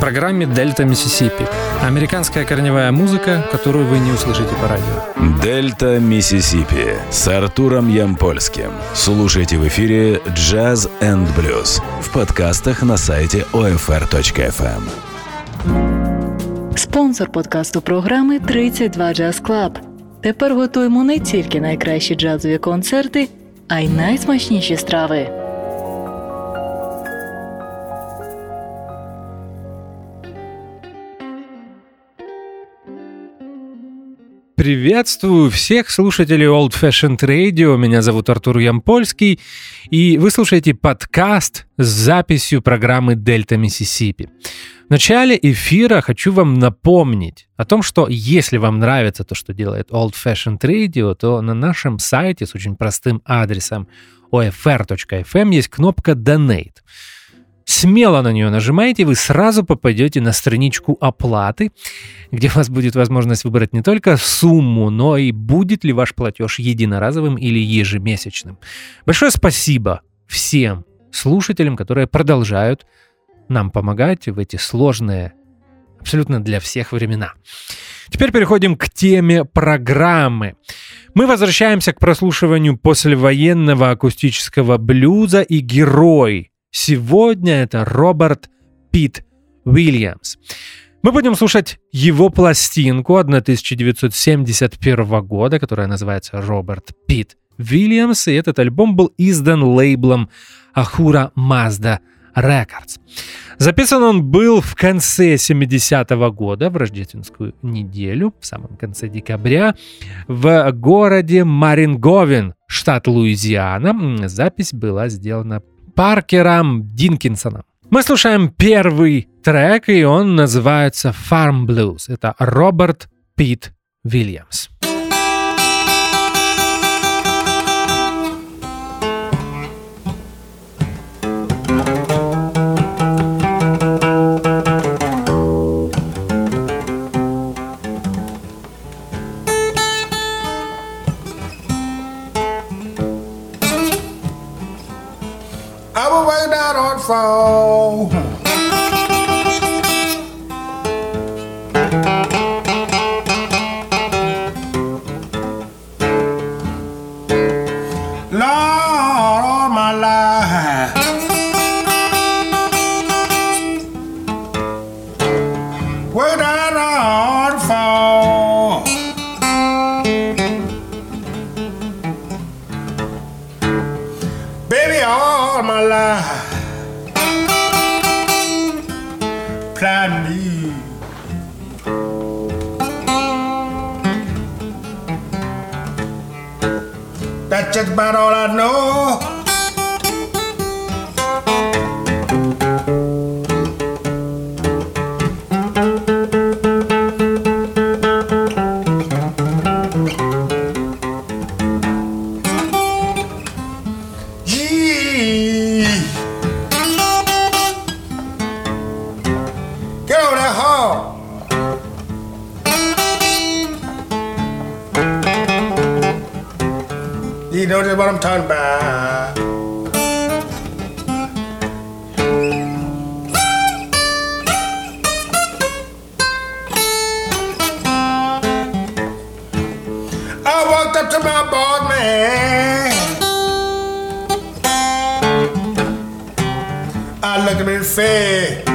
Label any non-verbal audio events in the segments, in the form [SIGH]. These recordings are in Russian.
программе «Дельта Миссисипи». Американская корневая музыка, которую вы не услышите по радио. «Дельта Миссисипи» с Артуром Ямпольским. Слушайте в эфире «Джаз энд блюз» в подкастах на сайте OFR.FM. Спонсор подкасту програми «32 Jazz Club». Тепер готуємо не тільки найкращі джазові концерти, а й найсмачніші страви. Приветствую всех слушателей Old Fashioned Radio. Меня зовут Артур Ямпольский, и вы слушаете подкаст с записью программы «Дельта Миссисипи». В начале эфира хочу вам напомнить о том, что если вам нравится то, что делает Old Fashioned Radio, то на нашем сайте с очень простым адресом ofr.fm есть кнопка «Donate». Смело на нее нажимаете, вы сразу попадете на страничку оплаты, где у вас будет возможность выбрать не только сумму, но и будет ли ваш платеж единоразовым или ежемесячным. Большое спасибо всем слушателям, которые продолжают нам помогать в эти сложные, абсолютно для всех времена. Теперь переходим к теме программы. Мы возвращаемся к прослушиванию послевоенного акустического блюза и герой – Сегодня это Роберт Пит Уильямс. Мы будем слушать его пластинку 1971 года, которая называется «Роберт Пит Уильямс», и этот альбом был издан лейблом Ахура Mazda Records. Записан он был в конце 70-го года, в рождественскую неделю, в самом конце декабря, в городе Маринговин, штат Луизиана. Запись была сделана Паркером Динкинсоном. Мы слушаем первый трек, и он называется Farm Blues. Это Роберт Пит Вильямс. Oh. a la tener fe.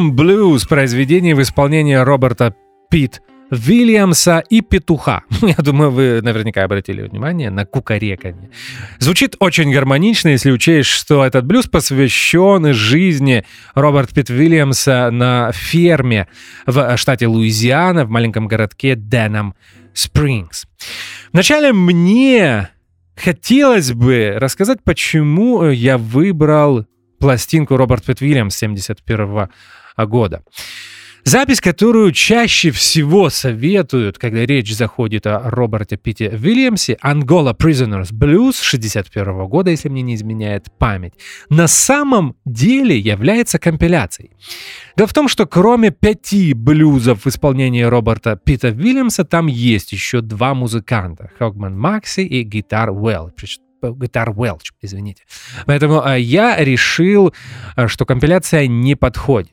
Farm Blues произведение в исполнении Роберта Питт Вильямса и петуха. [LAUGHS] Я думаю, вы наверняка обратили внимание на кукареканье. Звучит очень гармонично, если учесть, что этот блюз посвящен жизни Роберта Питт Вильямса на ферме в штате Луизиана, в маленьком городке Денам Спрингс. Вначале мне хотелось бы рассказать, почему я выбрал пластинку Роберт Питт Вильямс 71 года. Запись, которую чаще всего советуют, когда речь заходит о Роберте Питте Вильямсе, Angola Prisoners Blues 61 года, если мне не изменяет память, на самом деле является компиляцией. Дело в том, что кроме пяти блюзов в исполнении Роберта Питта Вильямса, там есть еще два музыканта, Хогман Макси и Гитар Уэлл. Гитар Welch, извините. Поэтому э, я решил, э, что компиляция не подходит.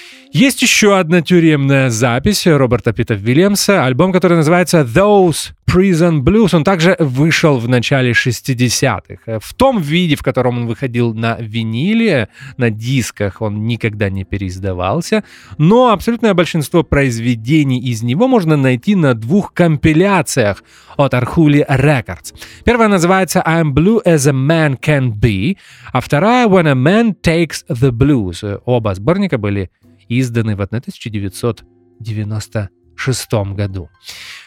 Есть еще одна тюремная запись Роберта Питта Вильямса, альбом, который называется Those Prison Blues. Он также вышел в начале 60-х. В том виде, в котором он выходил на виниле, на дисках, он никогда не переиздавался. Но абсолютное большинство произведений из него можно найти на двух компиляциях от Arhuli Records. Первая называется I'm Blue as a Man Can Be, а вторая When a Man Takes the Blues. Оба сборника были изданы в 1996 году.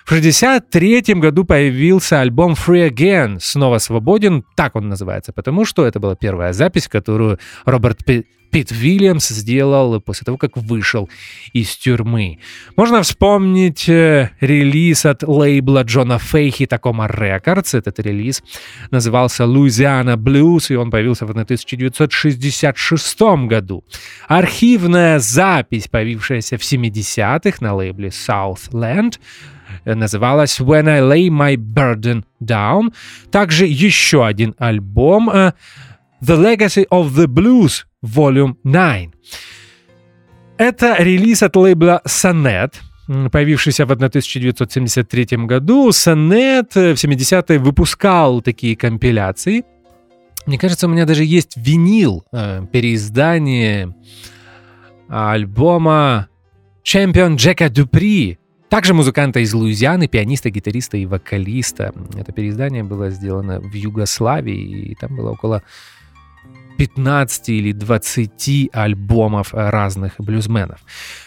В 1963 году появился альбом Free Again, снова свободен, так он называется, потому что это была первая запись, которую Роберт Питт Вильямс сделал после того, как вышел из тюрьмы. Можно вспомнить э, релиз от лейбла Джона Фейхи Tacoma Records. Этот релиз назывался Louisiana Blues, и он появился в 1966 году. Архивная запись, появившаяся в 70-х на лейбле Southland, называлась When I Lay My Burden Down. Также еще один альбом э, The Legacy of the Blues Volume 9. Это релиз от лейбла Sonnet, появившийся в 1973 году. Sonnet э, в 70-е выпускал такие компиляции. Мне кажется, у меня даже есть винил, э, переиздание альбома Чемпион Джека Дюпри, также музыканта из Луизианы, пианиста, гитариста и вокалиста. Это переиздание было сделано в Югославии, и там было около 15 или 20 альбомов разных блюзменов.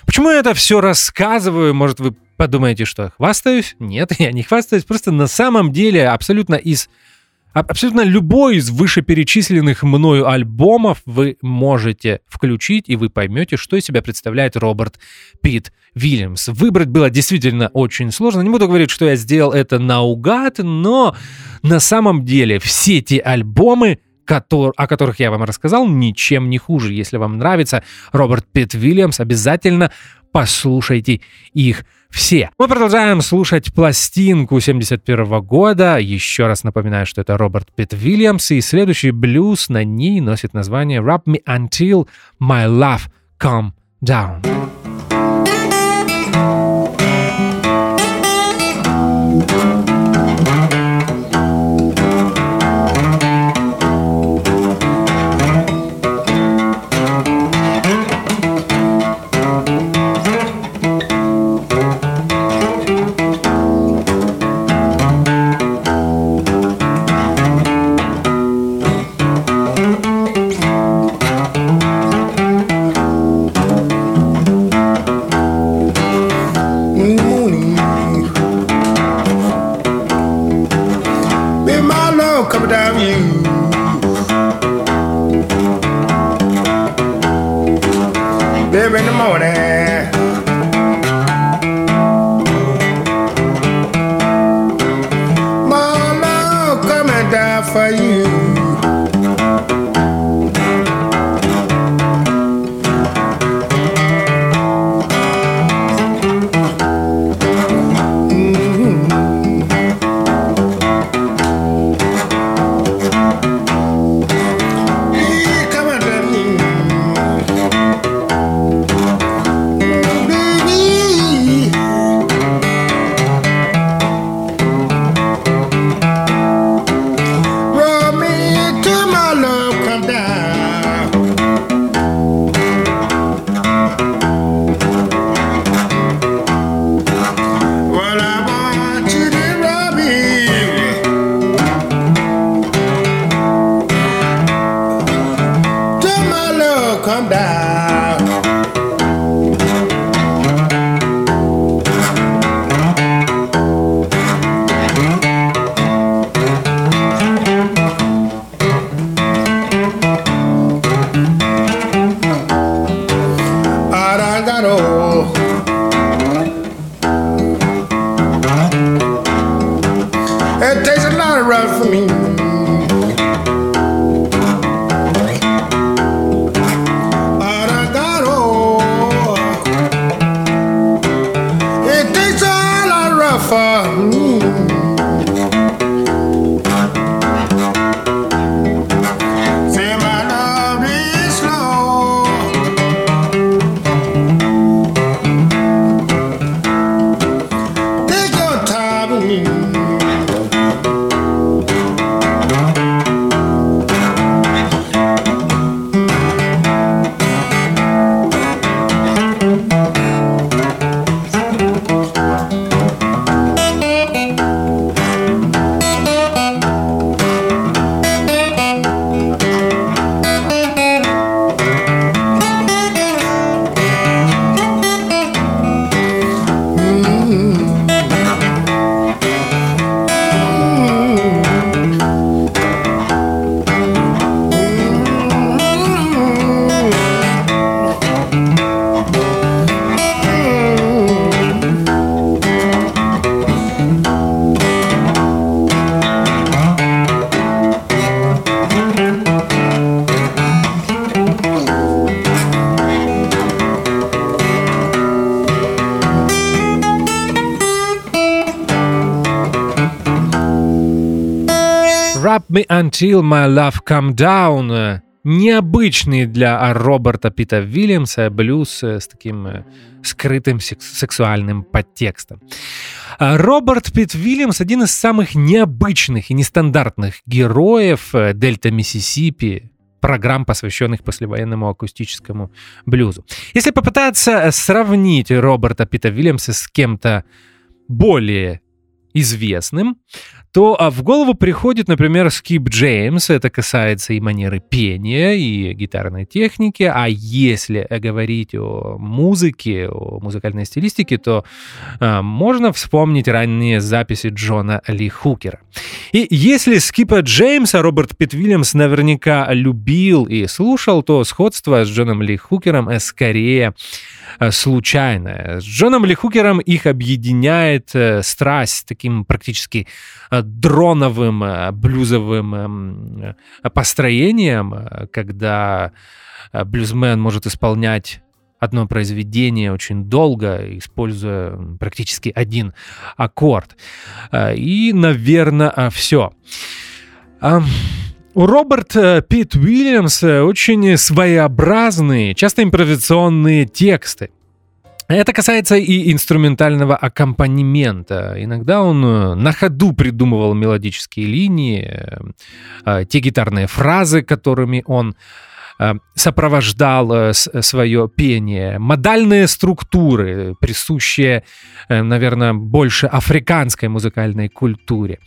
Почему я это все рассказываю? Может, вы подумаете, что я хвастаюсь? Нет, [LAUGHS] я не хвастаюсь. Просто на самом деле абсолютно из аб- Абсолютно любой из вышеперечисленных мною альбомов вы можете включить, и вы поймете, что из себя представляет Роберт Питт Вильямс. Выбрать было действительно очень сложно. Не буду говорить, что я сделал это наугад, но на самом деле все эти альбомы о которых я вам рассказал, ничем не хуже. Если вам нравится Роберт Питт Вильямс, обязательно послушайте их все. Мы продолжаем слушать пластинку 71 года. Еще раз напоминаю, что это Роберт Питт Вильямс, и следующий блюз на ней носит название «Rub Me Until My Love Come Down». Me Until My Love Come Down. Необычный для Роберта Питта Вильямса блюз э, с таким э, скрытым секс- сексуальным подтекстом. А Роберт Питт Вильямс один из самых необычных и нестандартных героев э, Дельта Миссисипи, программ, посвященных послевоенному акустическому блюзу. Если попытаться сравнить Роберта Питта Вильямса с кем-то более известным, то а, в голову приходит, например, Скип Джеймс. Это касается и манеры пения, и гитарной техники. А если э, говорить о музыке, о музыкальной стилистике, то а, можно вспомнить ранние записи Джона Ли Хукера. И если Скипа Джеймса Роберт Питт Вильямс наверняка любил и слушал, то сходство с Джоном Ли Хукером э, скорее э, случайное. С Джоном Ли Хукером их объединяет э, страсть таким практически э, дроновым э, блюзовым эм, э, построением, э, когда э, блюзмен может исполнять одно произведение очень долго, используя практически один аккорд. Э, И, наверное, все. У Роберта Питт Уильямса очень своеобразные, часто импровизационные тексты. Это касается и инструментального аккомпанемента. Иногда он э, на ходу придумывал мелодические линии, э, э, те гитарные фразы, которыми он э, сопровождал э, с- свое пение, модальные структуры, присущие, э, наверное, больше африканской музыкальной культуре,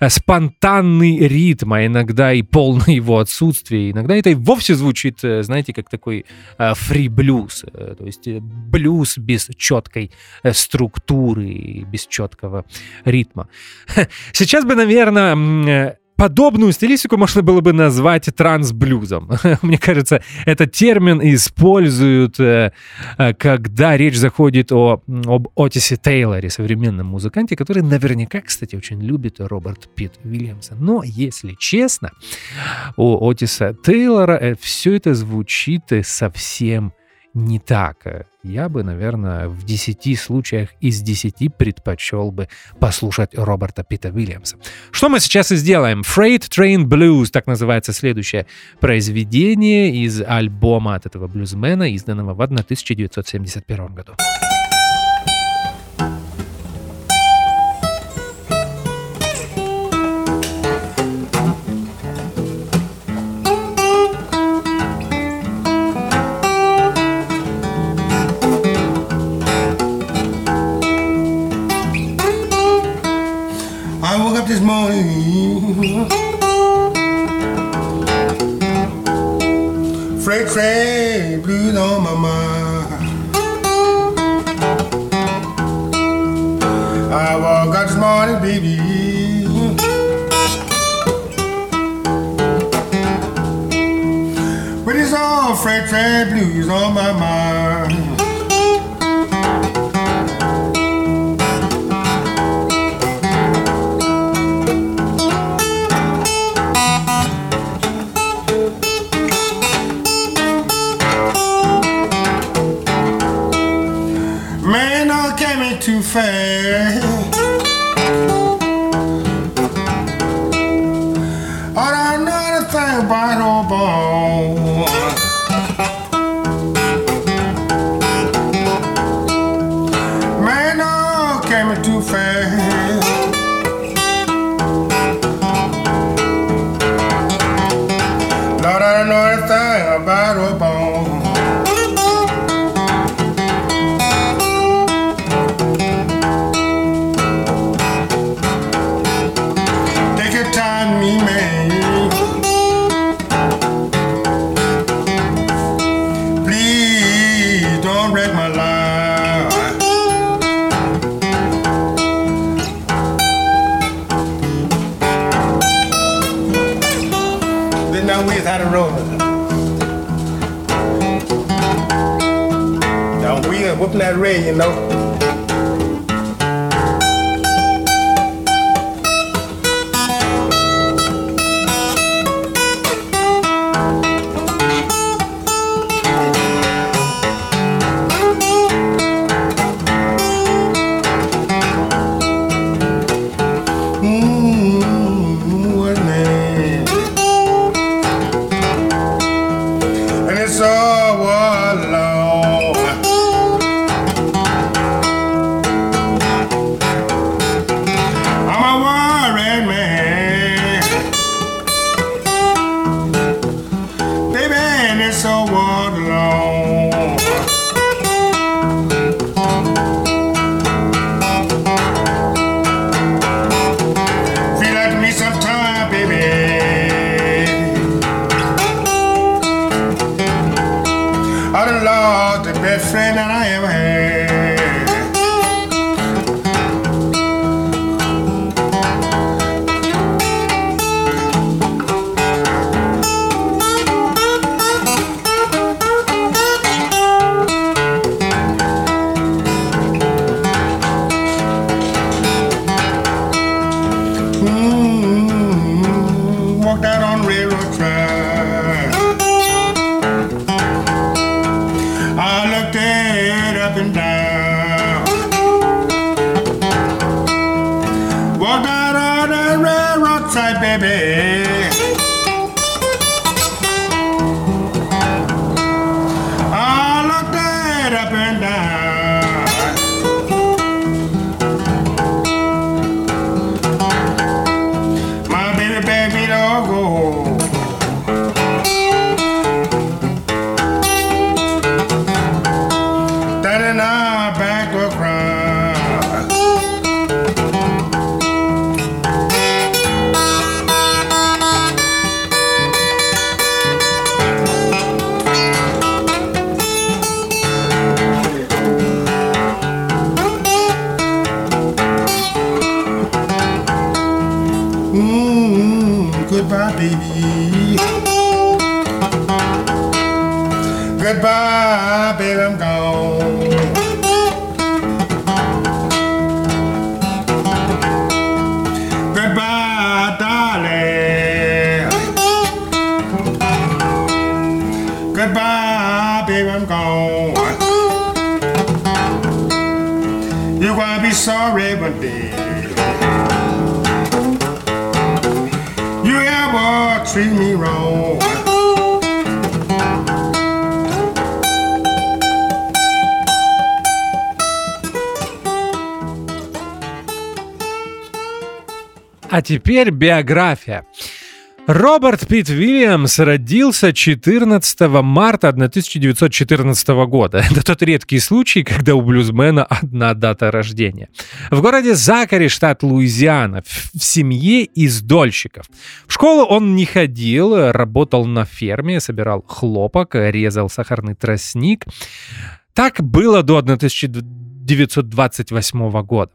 Э, спонтанный ритм, а иногда и полное его отсутствие, иногда это и вовсе звучит, э, знаете, как такой фри-блюз, э, то есть э, блюз без четкой э, структуры, без четкого ритма. [LAUGHS] Сейчас бы, наверное, э, подобную стилистику можно было бы назвать транс-блюзом. [LAUGHS] Мне кажется, этот термин используют, э, э, когда речь заходит о, об Отисе Тейлоре, современном музыканте, который наверняка, кстати, очень любит Роберт Питт Уильямса. Но, если честно, у Отиса Тейлора все это звучит э, совсем не так. Э, Я бы, наверное, в 10 случаях из 10 предпочел бы послушать Роберта Питта Уильямса. Что мы сейчас и сделаем? Freight Train Blues, так называется следующее произведение из альбома от этого блюзмена, изданного в 1971 году. Morning. Freight train blues on my mind. I woke up this morning, baby. With this old freight train blues on my mind. fair. You're gonna be sorry one day. You ever treat me wrong. А теперь биография. Роберт Питт Вильямс родился 14 марта 1914 года. Это тот редкий случай, когда у блюзмена одна дата рождения. В городе Закари, штат Луизиана, в семье из дольщиков. В школу он не ходил, работал на ферме, собирал хлопок, резал сахарный тростник. Так было до 1928 года.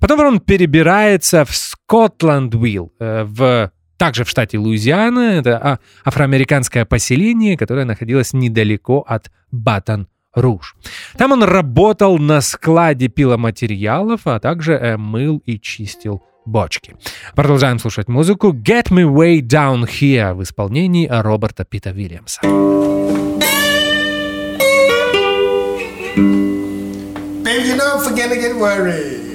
Потом он перебирается в Скотланд-Вилл, э, в также в штате Луизиана. Это а, афроамериканское поселение, которое находилось недалеко от Батон-Руж. Там он работал на складе пиломатериалов, а также э, мыл и чистил бочки. Продолжаем слушать музыку «Get Me Way Down Here» в исполнении Роберта Питта Вильямса. Baby, you don't.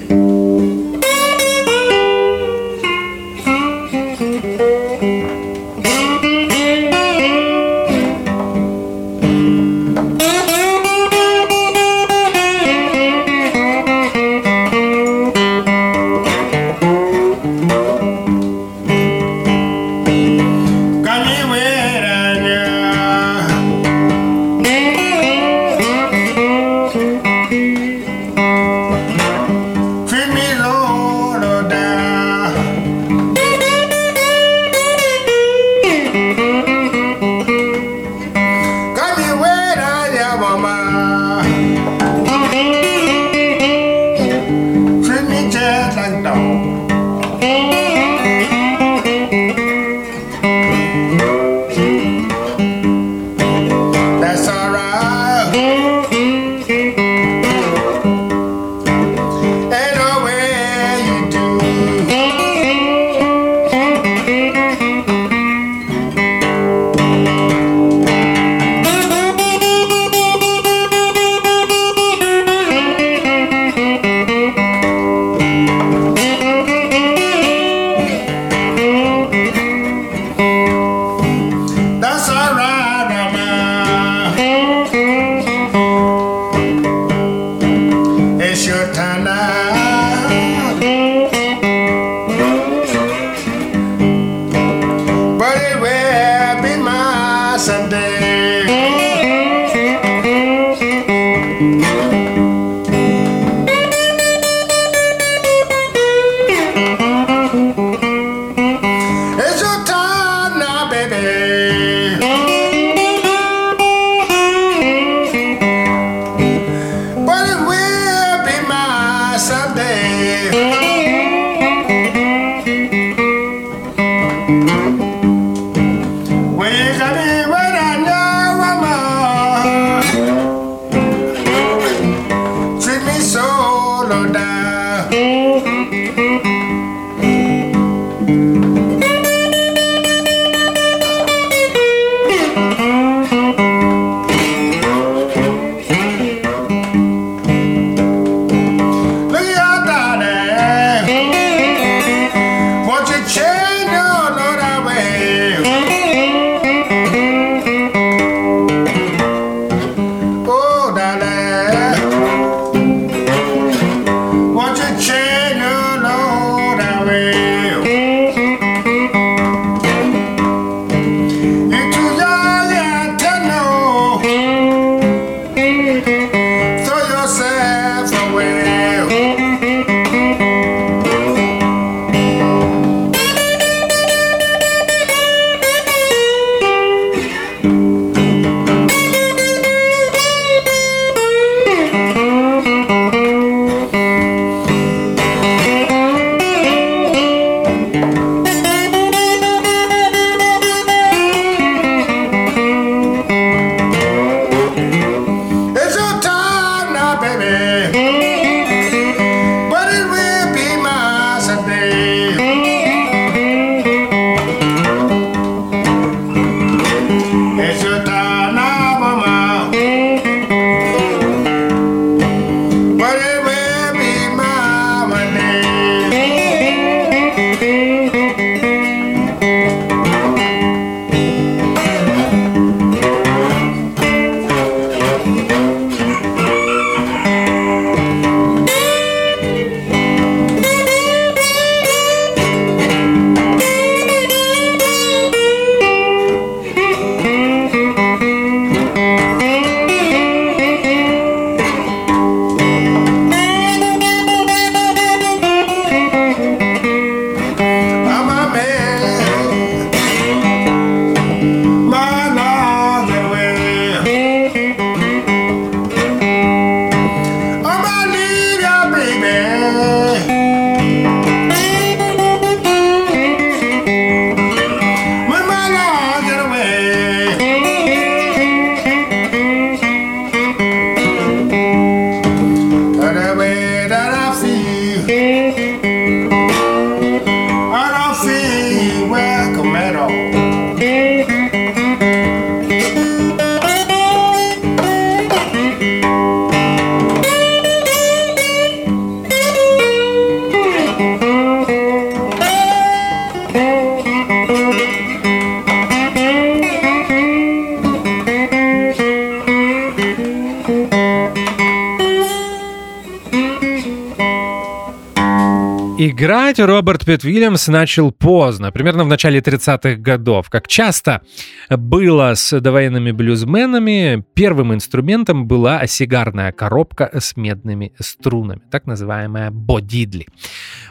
Играть Роберт Пит Вильямс начал поздно, примерно в начале 30-х годов. Как часто было с довоенными блюзменами, первым инструментом была сигарная коробка с медными струнами, так называемая бодидли.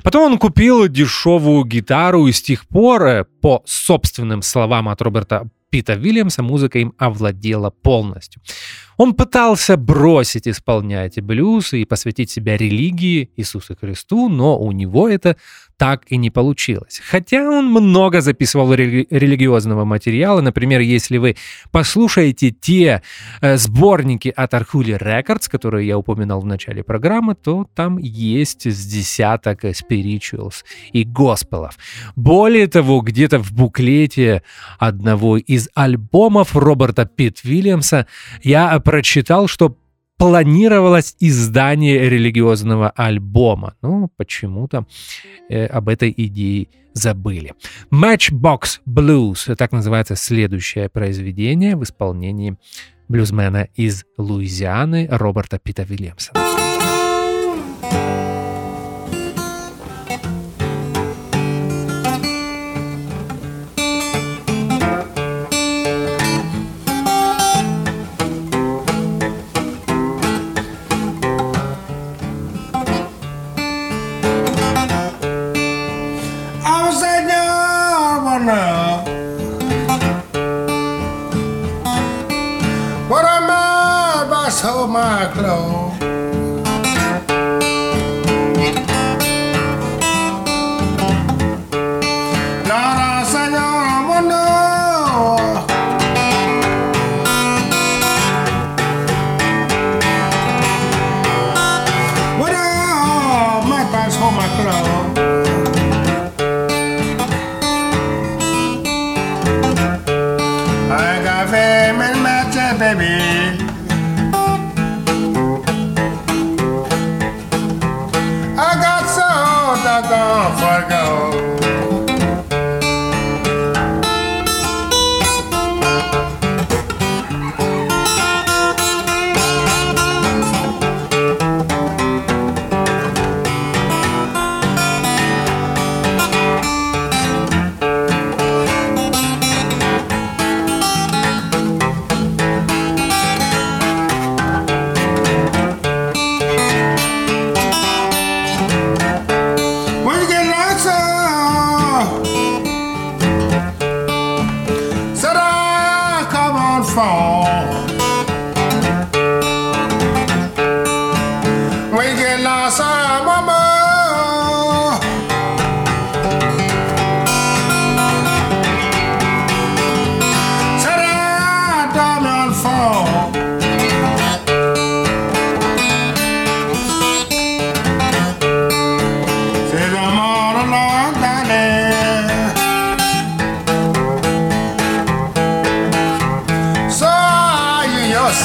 Потом он купил дешевую гитару и с тех пор, э, по собственным словам от Роберта Пита Вильямса, музыка им овладела полностью. Он пытался бросить исполнять блюз и посвятить себя религии Иисуса Христу, но у него это так и не получилось. Хотя он много записывал рели- религиозного материала. Например, если вы послушаете те э, сборники от Архули Records, которые я упоминал в начале программы, то там есть с десяток spirituals и госпелов. Более того, где-то в буклете одного из альбомов Роберта Питт Вильямса я прочитал, что планировалось издание религиозного альбома. Но почему-то э, об этой идее забыли. Matchbox Blues, так называется следующее произведение в исполнении блюзмена из Луизианы Роберта Пита Вильямсона.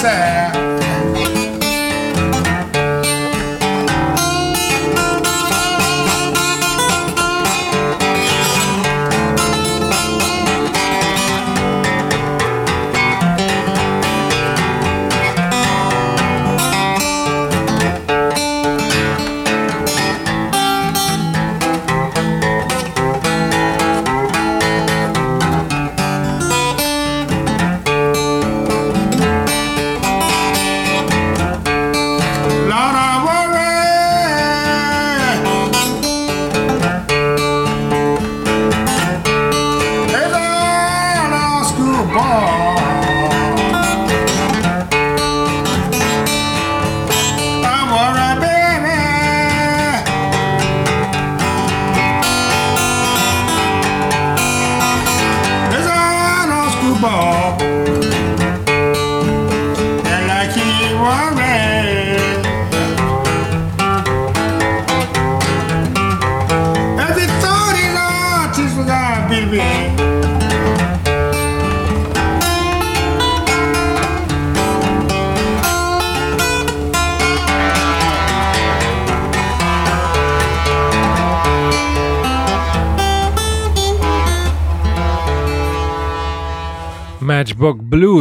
sad.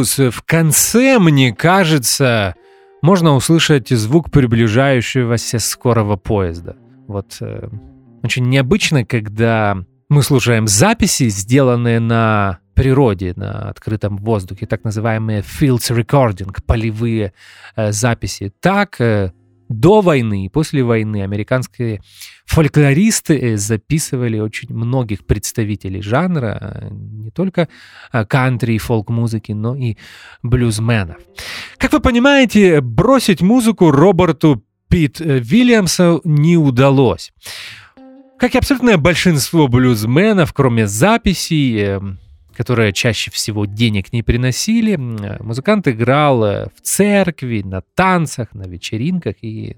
Blues. В конце, мне кажется, можно услышать звук приближающегося скорого поезда. Вот э, очень необычно, когда мы слушаем записи, сделанные на природе, на открытом воздухе, так называемые fields recording, полевые э, записи. Так, э, до войны и после войны американские фольклористы э, записывали очень многих представителей жанра, э, только э, кантри и фолк-музыки, но и блюзменов. Как вы понимаете, бросить музыку Роберту Пит Вильямсу не удалось. Как и абсолютное большинство блюзменов, кроме записей, эм, которые чаще всего денег не приносили, музыкант играл э, в церкви, на танцах, на вечеринках и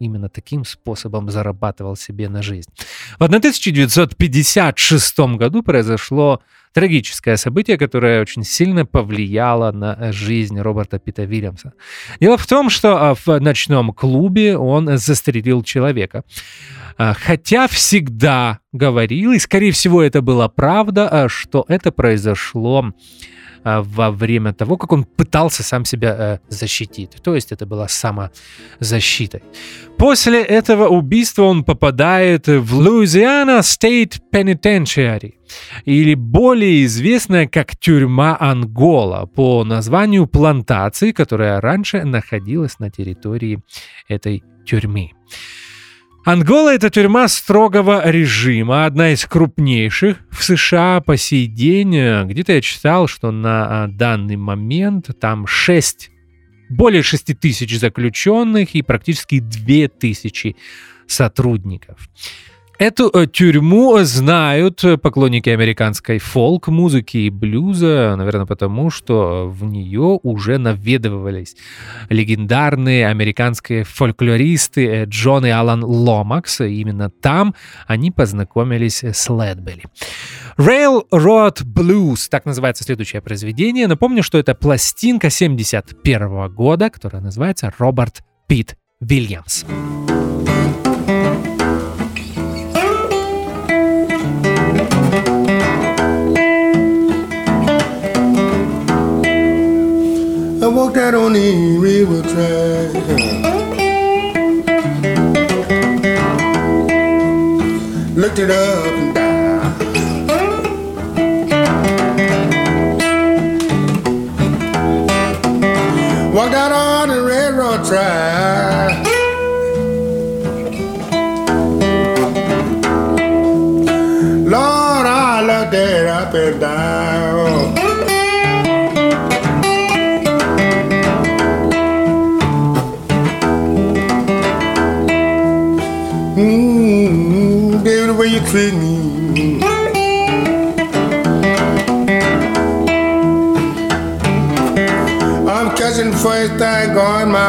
именно таким способом зарабатывал себе на жизнь. В 1956 году произошло трагическое событие, которое очень сильно повлияло на жизнь Роберта Пита Вильямса. Дело в том, что а, в ночном клубе он застрелил человека. А, хотя всегда говорил, и скорее всего это была правда, а, что это произошло во время того, как он пытался сам себя э, защитить. То есть это была самозащита. После этого убийства он попадает в Louisiana State Penitentiary, или более известная как тюрьма Ангола, по названию плантации, которая раньше находилась на территории этой тюрьмы. Ангола — это тюрьма строгого режима, одна из крупнейших в США по сей день. Где-то я читал, что на а, данный момент там 6, более 6 тысяч заключенных и практически 2 тысячи сотрудников. Эту э, тюрьму знают поклонники американской фолк-музыки и блюза, наверное, потому что в нее уже наведывались легендарные американские фольклористы э, Джон и Алан Ломакс. Именно там они познакомились с Ледбелли. Railroad Blues, так называется следующее произведение. Напомню, что это пластинка 71 года, которая называется «Роберт Питт Вильямс». I out on the river track. Looked it up and down. Walked out on the railroad track.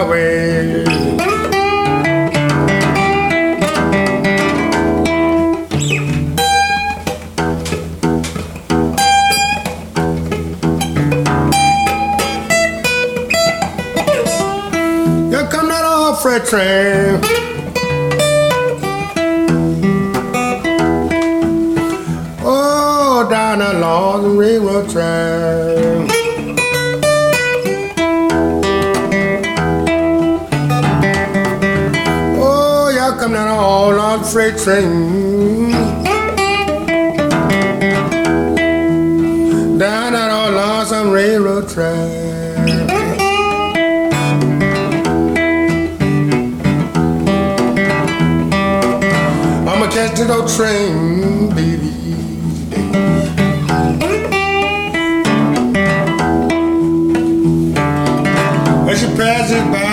Going my come freight train. Oh, down along the railroad track. Freight train. Down that all on some railroad track. I'ma catch the old train, baby. As she passes by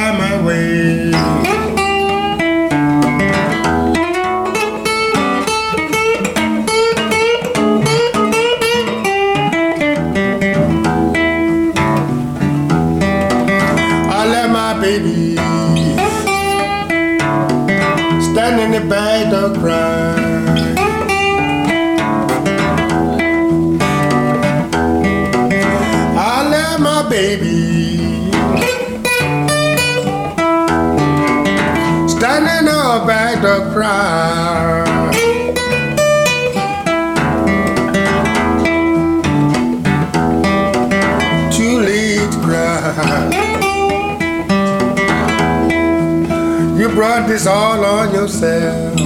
yourself.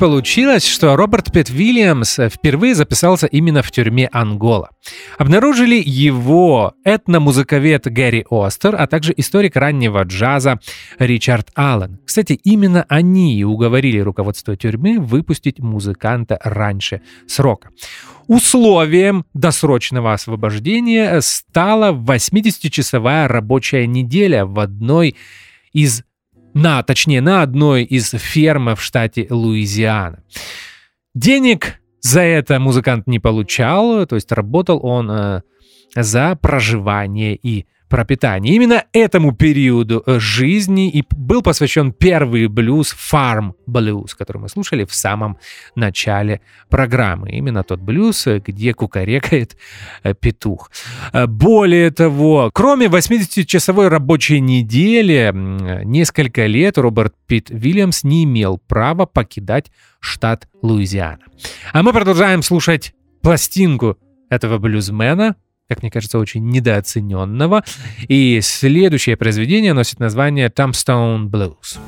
Получилось, что Роберт Пет Вильямс впервые записался именно в тюрьме Ангола. Обнаружили его этномузыковед Гэри Остер, а также историк раннего джаза Ричард Аллен. Кстати, именно они и уговорили руководство тюрьмы выпустить музыканта раньше срока. Условием досрочного освобождения стала 80-часовая рабочая неделя в одной из на, точнее, на одной из ферм в штате Луизиана. Денег за это музыкант не получал, то есть работал он э, за проживание и пропитания. Именно этому периоду э, жизни и был посвящен первый блюз Blues, который мы слушали в самом начале программы. Именно тот блюз, э, где кукарекает э, петух. Более того, кроме 80-часовой рабочей недели, несколько лет Роберт Питт Вильямс не имел права покидать штат Луизиана. А мы продолжаем слушать пластинку этого блюзмена, как мне кажется, очень недооцененного. И следующее произведение носит название Tombstone Blues.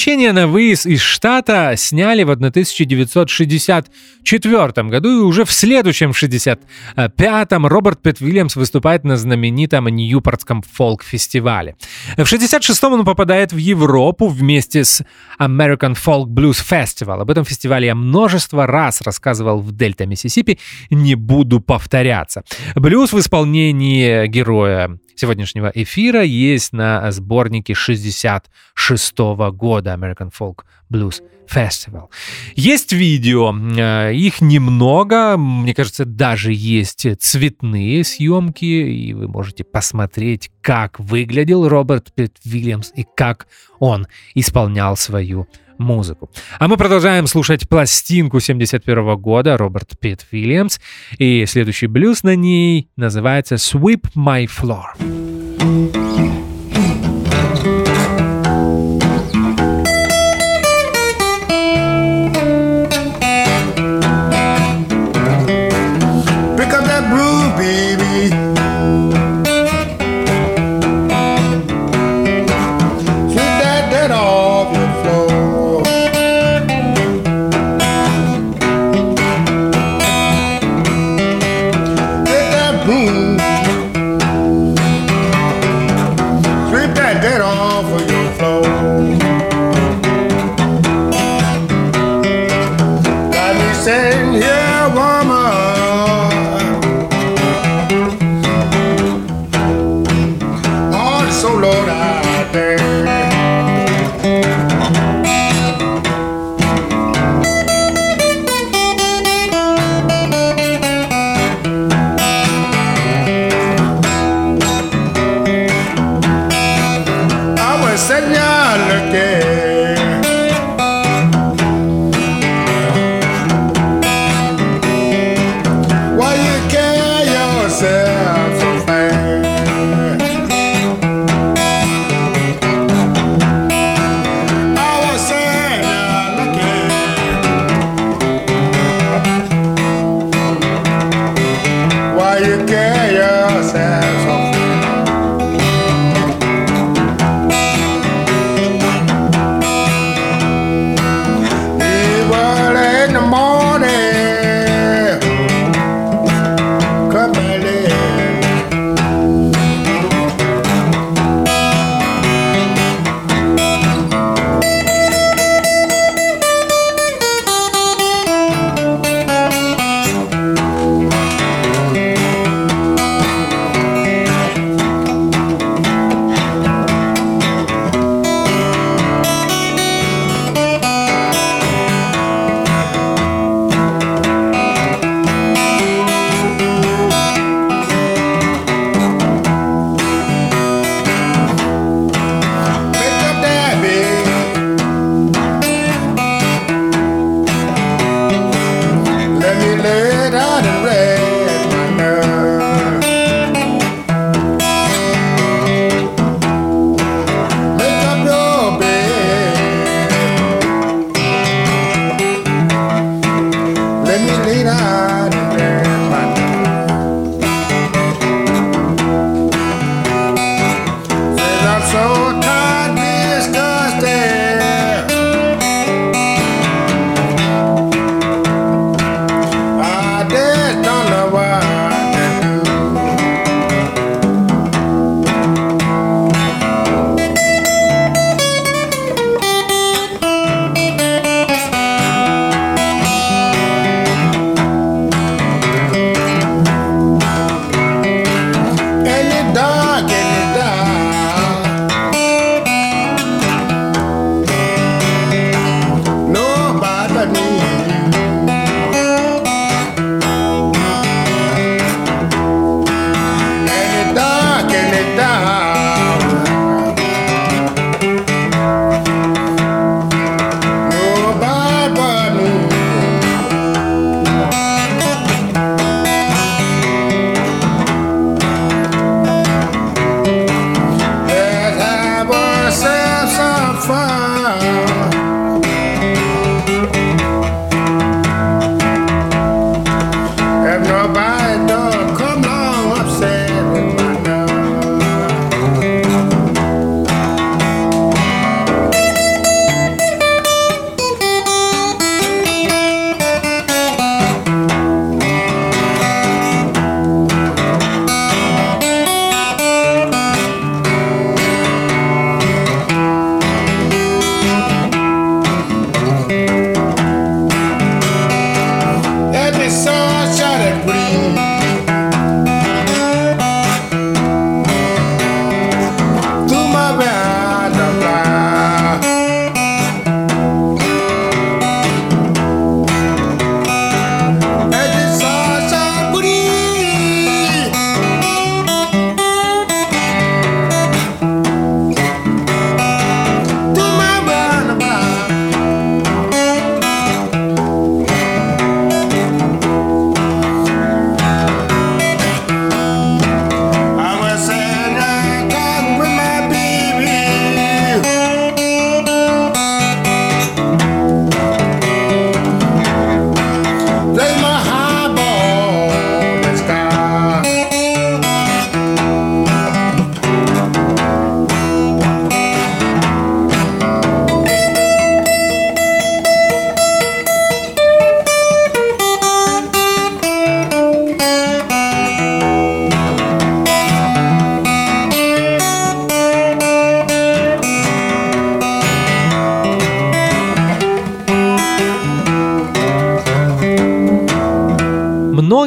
Ограничения на выезд из штата сняли в 1964 году, и уже в следующем, в 65-м, Роберт Пет Вильямс выступает на знаменитом Ньюпортском фолк-фестивале. В 66-м он попадает в Европу вместе с American Folk Blues Festival. Об этом фестивале я множество раз рассказывал в Дельта, Миссисипи, не буду повторяться. Блюз в исполнении героя сегодняшнего эфира есть на сборнике 66 года American Folk Blues Festival. Есть видео, э, их немного, мне кажется, даже есть цветные съемки, и вы можете посмотреть, как выглядел Роберт Питт Вильямс и как он исполнял свою музыку. А мы продолжаем слушать пластинку 71 года Роберт Питт Вильямс, и следующий блюз на ней называется «Sweep My Floor».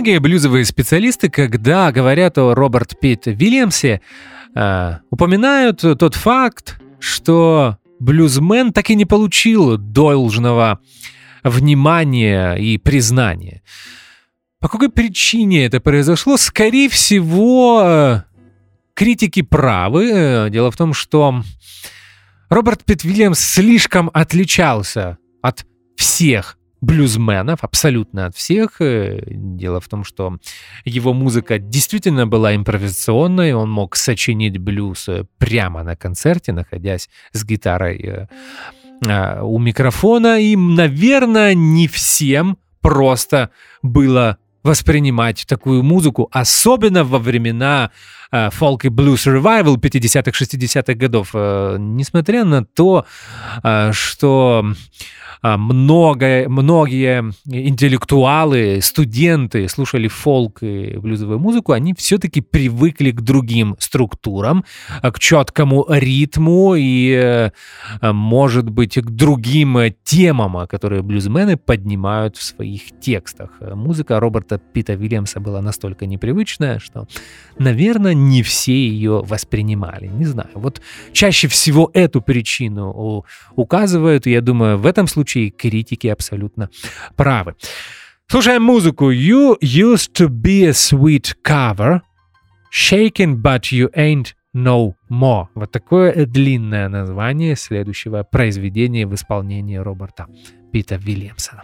Многие блюзовые специалисты, когда говорят о Роберт Питт Вильямсе, э, упоминают тот факт, что блюзмен так и не получил должного внимания и признания. По какой причине это произошло? Скорее всего, э, критики правы. Э, дело в том, что Роберт Питт Вильямс слишком отличался от всех блюзменов, абсолютно от всех. Э, дело в том, что его музыка действительно была импровизационной, он мог сочинить блюз э, прямо на концерте, находясь с гитарой э, а, у микрофона, и, наверное, не всем просто было воспринимать такую музыку, особенно во времена фолк и блюз ревайвал 50-х, 60-х годов. Несмотря на то, что а, много, многие интеллектуалы, студенты слушали фолк и блюзовую музыку, они все-таки привыкли к другим структурам, к четкому ритму и, э, может быть, к другим темам, которые блюзмены поднимают в своих текстах. Музыка Роберта Пита Вильямса была настолько непривычная, что, наверное, не все ее воспринимали. Не знаю. Вот чаще всего эту причину указывают, и я думаю, в этом случае критики абсолютно правы. Слушаем музыку. You used to be a sweet cover, shaken but you ain't no more. Вот такое длинное название следующего произведения в исполнении Роберта Пита Вильямсона.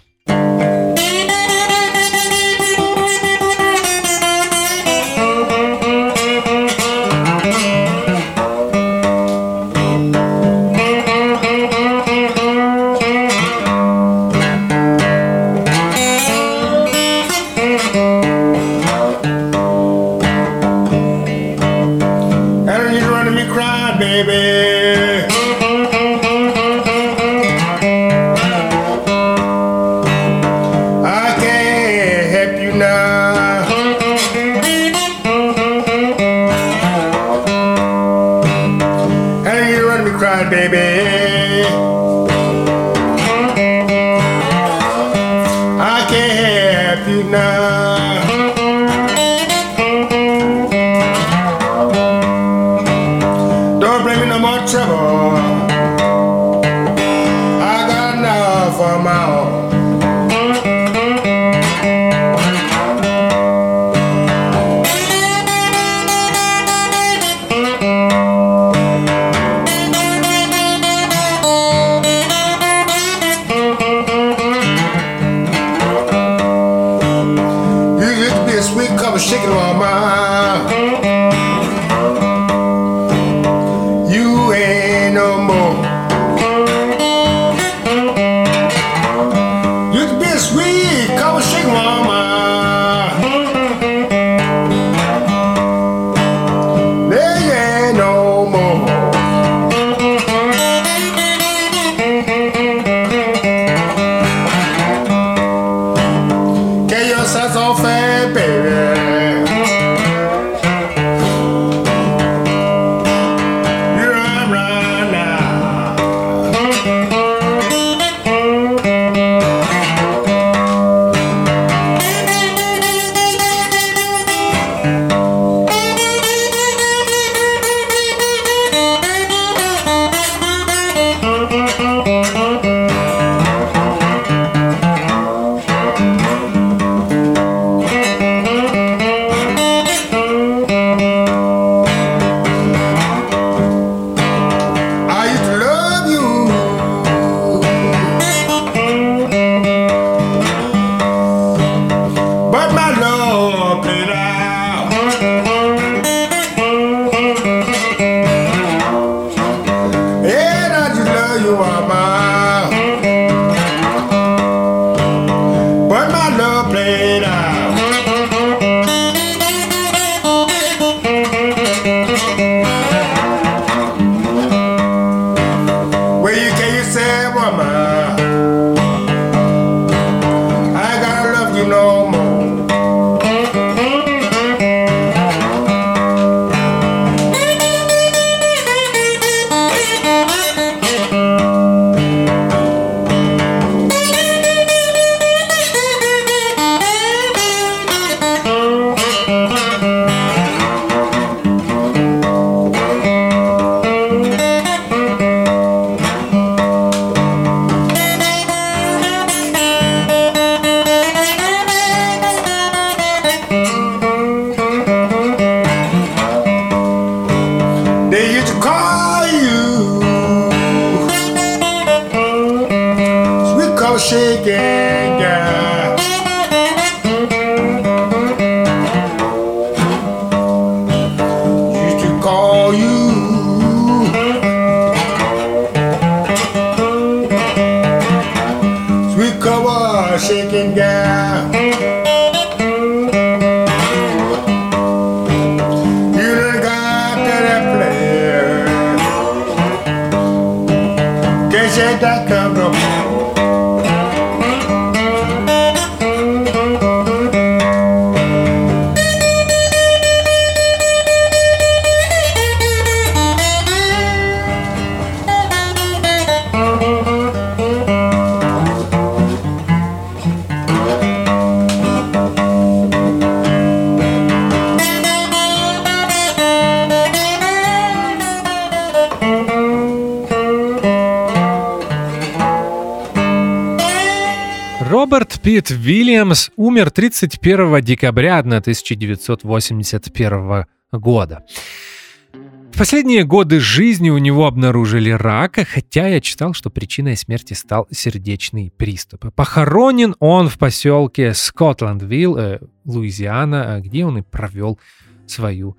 Питт Вильямс умер 31 декабря 1981 года. В последние годы жизни у него обнаружили рака, хотя я читал, что причиной смерти стал сердечный приступ. Похоронен он в поселке Скотландвилл, э, Луизиана, где он и провел свою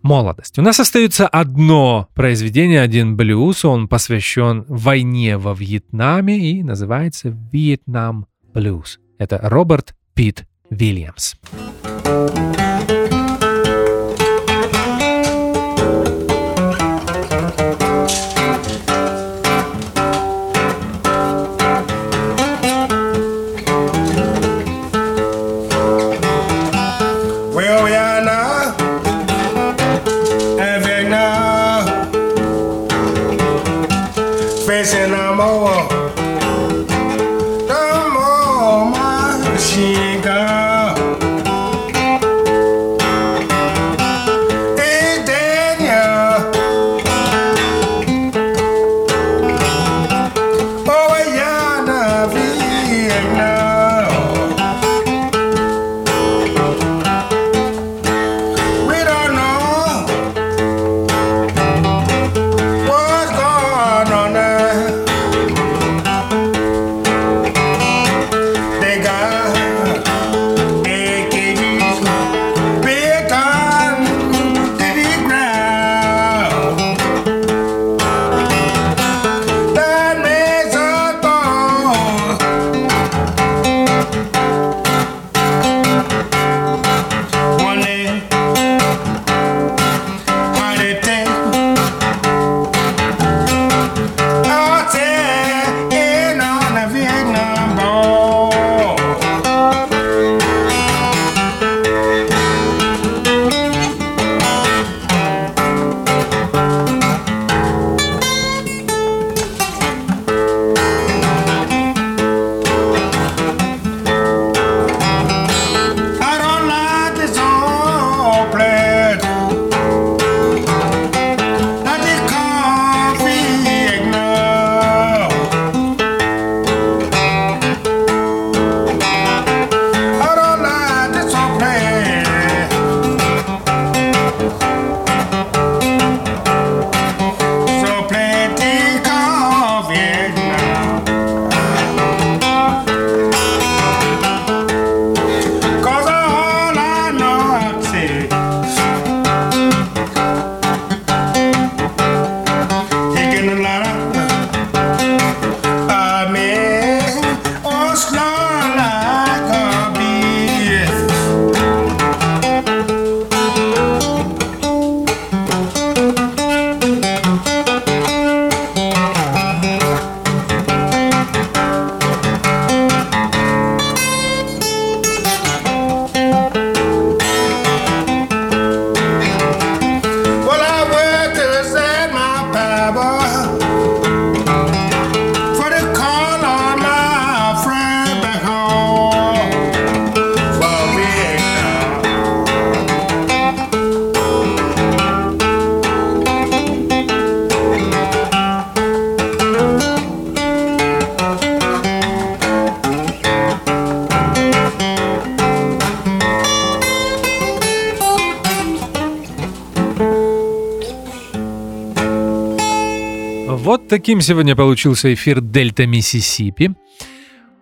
молодость. У нас остается одно произведение, один блюз. Он посвящен войне во Вьетнаме и называется «Вьетнам блюз». Это Роберт Питт Вильямс. Well, таким сегодня получился эфир Дельта Миссисипи.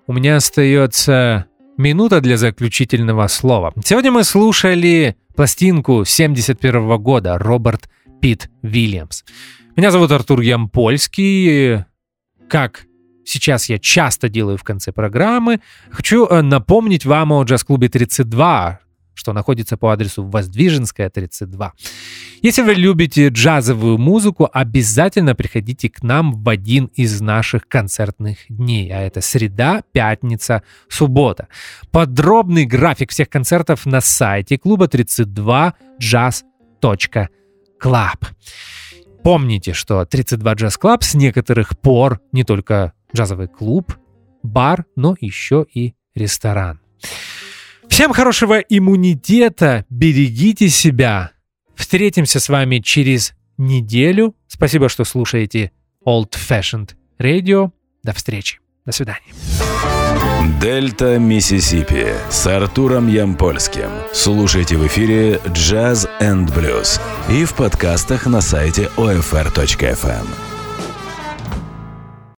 У меня остается минута для заключительного слова. Сегодня мы слушали пластинку 71 года Роберт Питт Вильямс. Меня зовут Артур Ямпольский. Как сейчас я часто делаю в конце программы, хочу э, напомнить вам о джаз-клубе 32, что находится по адресу Воздвиженская, 32. Если вы любите джазовую музыку, обязательно приходите к нам в один из наших концертных дней, а это среда, пятница, суббота. Подробный график всех концертов на сайте клуба 32 jazz.club. Помните, что 32 Jazz Club с некоторых пор не только джазовый клуб, бар, но еще и ресторан. Всем хорошего иммунитета, берегите себя. Встретимся с вами через неделю. Спасибо, что слушаете Old Fashioned Radio. До встречи. До свидания. Дельта Миссисипи с Артуром Ямпольским. Слушайте в эфире Jazz and Blues и в подкастах на сайте OFR.FM.